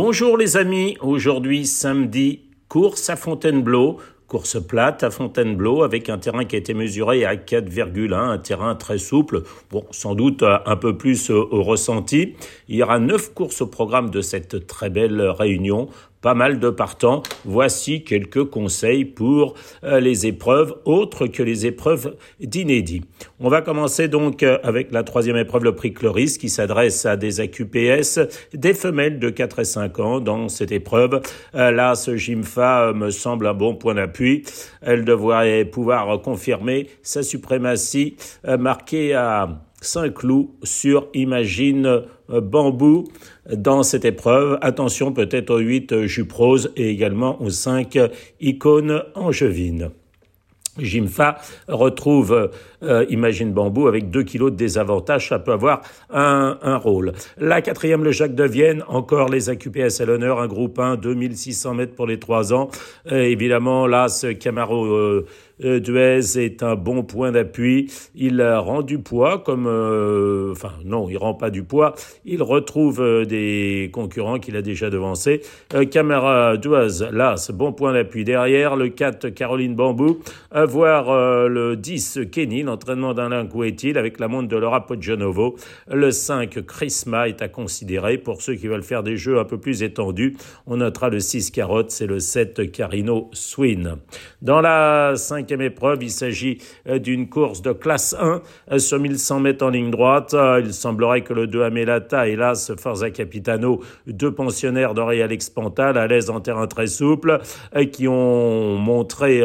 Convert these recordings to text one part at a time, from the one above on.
Bonjour les amis, aujourd'hui samedi, course à Fontainebleau, course plate à Fontainebleau avec un terrain qui a été mesuré à 4,1, un terrain très souple, bon sans doute un peu plus au ressenti. Il y aura neuf courses au programme de cette très belle réunion pas mal de partants. Voici quelques conseils pour euh, les épreuves autres que les épreuves d'inédit. On va commencer donc euh, avec la troisième épreuve, le prix Cloris, qui s'adresse à des AQPS, des femelles de 4 et 5 ans dans cette épreuve. Euh, là, ce Jimfa me semble un bon point d'appui. Elle devrait pouvoir confirmer sa suprématie marquée à Saint-Cloud sur Imagine Bambou dans cette épreuve. Attention peut-être aux 8 Juprose et également aux 5 icônes angevines. Jimfa retrouve euh, Imagine Bambou avec 2 kilos de désavantage, ça peut avoir un, un, rôle. La quatrième, le Jacques de Vienne, encore les AQPS à l'honneur, un groupe 1, 2600 mètres pour les 3 ans. Euh, évidemment, là, ce Camaro euh, Duez est un bon point d'appui. Il rend du poids, comme, euh, enfin non, il rend pas du poids. Il retrouve euh, des concurrents qu'il a déjà devancés. Camara Duez, là, ce bon point d'appui derrière. Le 4, Caroline Bambou. Voir le 10, Kenny, l'entraînement d'Alain Couetil avec la montre de Laura Poggionovo. Le 5, Chrisma est à considérer pour ceux qui veulent faire des jeux un peu plus étendus. On notera le 6, Carotte, c'est le 7, Carino Swin. Dans la 5 épreuve. Il s'agit euh, d'une course de classe 1 euh, sur 1100 mètres en ligne droite. Euh, il semblerait que le 2 Amelata, hélas, Forza Capitano, deux pensionnaires d'Oreal Alex Pantal, à l'aise en terrain très souple, qui ont montré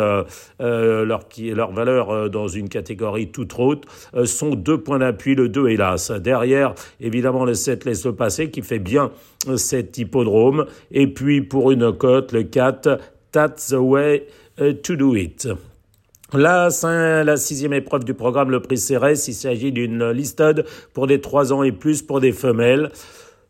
leur, leur valeur dans une catégorie toute autre, sont deux points d'appui, le 2 hélas. Derrière, évidemment, le 7 laisse le passer, qui fait bien cet hippodrome. Et puis, pour une cote, le 4, That's the way to do it. La, la sixième épreuve du programme, le prix Cérès, il s'agit d'une listade pour des trois ans et plus pour des femelles.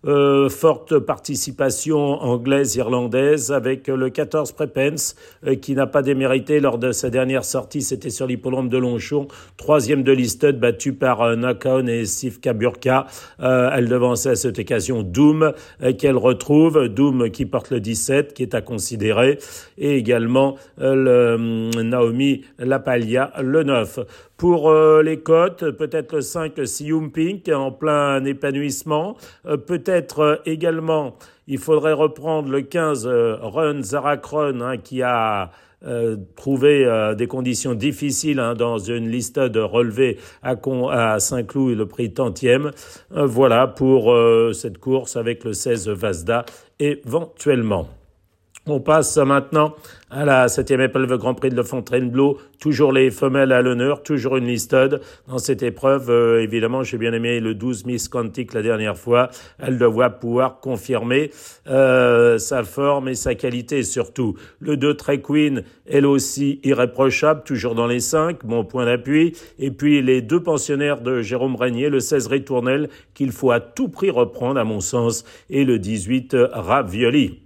Euh, forte participation anglaise, irlandaise, avec le 14 Prepens, euh, qui n'a pas démérité lors de sa dernière sortie, c'était sur l'hippodrome de Longchamp, troisième de listed, battu par euh, Nakon et Steve Kaburka. Euh, elle devançait à cette occasion Doom, qu'elle retrouve, Doom qui porte le 17, qui est à considérer, et également le Naomi Lapalia, le 9. Pour euh, les cotes, peut-être le 5 Sium Pink en plein épanouissement. Euh, peut-être euh, également, il faudrait reprendre le 15 Run Zarakron hein, qui a trouvé des conditions difficiles hein, dans une liste de relevés à, à Saint-Cloud et le prix tantième. voilà pour cette course avec le 16 Vasda éventuellement. On passe maintenant à la septième épreuve Grand Prix de Fontainebleau. Toujours les femelles à l'honneur, toujours une listed. Dans cette épreuve, euh, évidemment, j'ai bien aimé le 12 Miss Quantic la dernière fois. Elle doit pouvoir confirmer euh, sa forme et sa qualité surtout. Le 2 Trey Queen, elle aussi irréprochable, toujours dans les 5, bon point d'appui. Et puis les deux pensionnaires de Jérôme Régnier, le 16 Ritournel, qu'il faut à tout prix reprendre à mon sens, et le 18 Ravioli.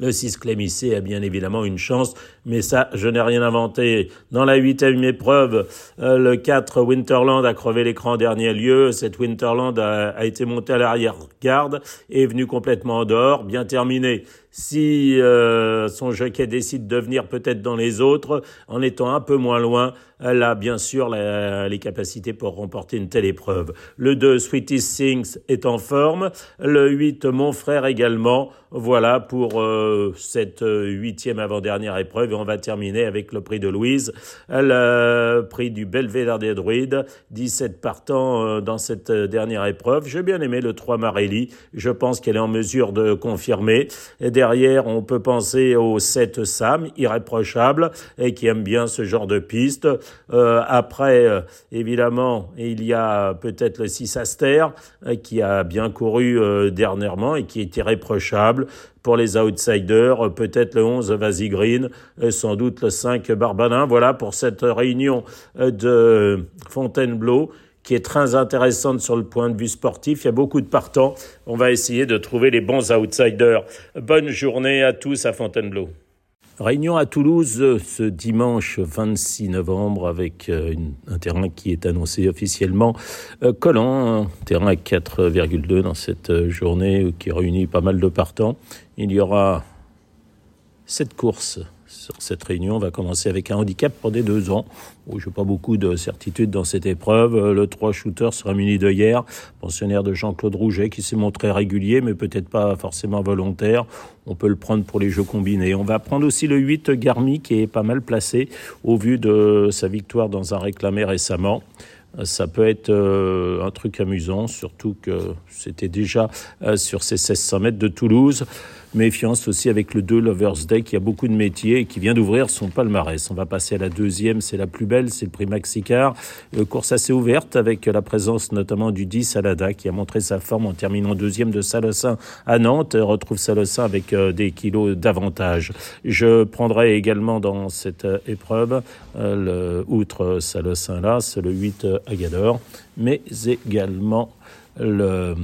Le 6 Clémissé a bien évidemment une chance, mais ça, je n'ai rien inventé. Dans la huitième épreuve, euh, le 4 Winterland a crevé l'écran en dernier lieu. Cette Winterland a, été montée à l'arrière-garde et est venue complètement dehors. Bien terminé. Si euh, son jockey décide de venir peut-être dans les autres, en étant un peu moins loin, elle a bien sûr les capacités pour remporter une telle épreuve. Le 2, Sweetest Things, est en forme. Le 8, Mon Frère également. Voilà pour euh, cette huitième avant-dernière épreuve. Et on va terminer avec le prix de Louise, le prix du Belvédère des Druides. 17 partants euh, dans cette dernière épreuve. J'ai bien aimé le 3 Marelli. Je pense qu'elle est en mesure de confirmer. Derrière, on peut penser au 7 Sam, irréprochable, et qui aime bien ce genre de piste. Euh, après, euh, évidemment, il y a peut-être le 6 Aster, euh, qui a bien couru dernièrement et qui est irréprochable. Pour les outsiders, peut-être le 11 Vasi Green, sans doute le 5 Barbanin. Voilà pour cette réunion de Fontainebleau qui est très intéressante sur le point de vue sportif. Il y a beaucoup de partants. On va essayer de trouver les bons outsiders. Bonne journée à tous à Fontainebleau. Réunion à Toulouse ce dimanche 26 novembre avec euh, un terrain qui est annoncé officiellement euh, collant, un terrain à 4,2 dans cette euh, journée qui réunit pas mal de partants. Il y aura sept courses sur cette réunion. On va commencer avec un handicap pour des deux ans. je n'ai pas beaucoup de certitude dans cette épreuve. Le 3 shooter sera muni de hier, pensionnaire de Jean-Claude Rouget, qui s'est montré régulier, mais peut-être pas forcément volontaire. On peut le prendre pour les jeux combinés. On va prendre aussi le 8 Garmi, qui est pas mal placé au vu de sa victoire dans un réclamé récemment ça peut être euh, un truc amusant, surtout que c'était déjà euh, sur ces 1600 mètres de Toulouse. Méfiance aussi avec le 2 Lovers Day qui a beaucoup de métiers et qui vient d'ouvrir son palmarès. On va passer à la deuxième, c'est la plus belle, c'est le prix Maxicar. Euh, course assez ouverte avec la présence notamment du 10 Salada qui a montré sa forme en terminant deuxième de Salossin à Nantes. retrouve Salossin avec euh, des kilos d'avantage. Je prendrai également dans cette euh, épreuve, outre Salossin là, c'est le 8 Agador, mais également le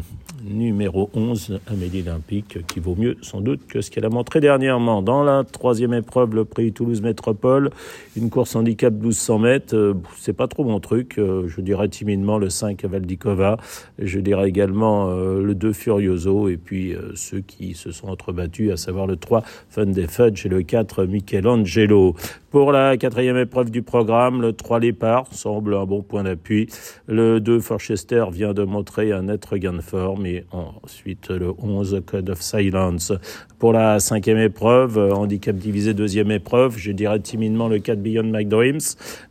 numéro 11, Amélie Olympique, qui vaut mieux sans doute que ce qu'elle a montré dernièrement. Dans la troisième épreuve, le prix Toulouse Métropole, une course handicap 1200 mètres, euh, c'est pas trop mon truc. Euh, je dirais timidement le 5 Valdicova, je dirais également euh, le 2 Furioso, et puis ceux qui se sont entrebattus, à savoir le 3 Fun des Fudge et le 4 Michelangelo. Pour la quatrième épreuve du programme, le 3 Lépard semble un bon point d'appui. Le 2 Forchester vient de montrer un net regain de forme ensuite le 11 Code of Silence. Pour la cinquième épreuve, handicap divisé deuxième épreuve, je dirais timidement le 4 Beyond My Dreams.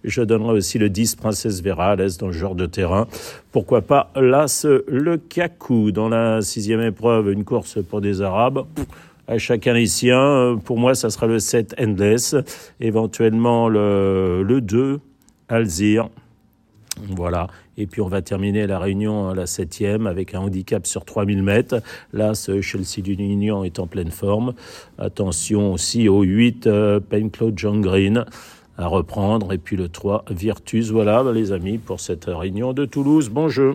Je donnerai aussi le 10 Princesse Vera à l'aise dans le genre de terrain. Pourquoi pas l'As le Kakou. Dans la sixième épreuve, une course pour des Arabes à chacun les siens. Pour moi, ça sera le 7 Endless, éventuellement le, le 2 Alzir. Voilà. Et puis on va terminer la réunion à la septième avec un handicap sur 3000 mètres. Là, ce Chelsea d'Union est en pleine forme. Attention aussi au 8 euh, Claude John Green à reprendre. Et puis le 3 Virtus. Voilà, les amis, pour cette réunion de Toulouse. Bon jeu.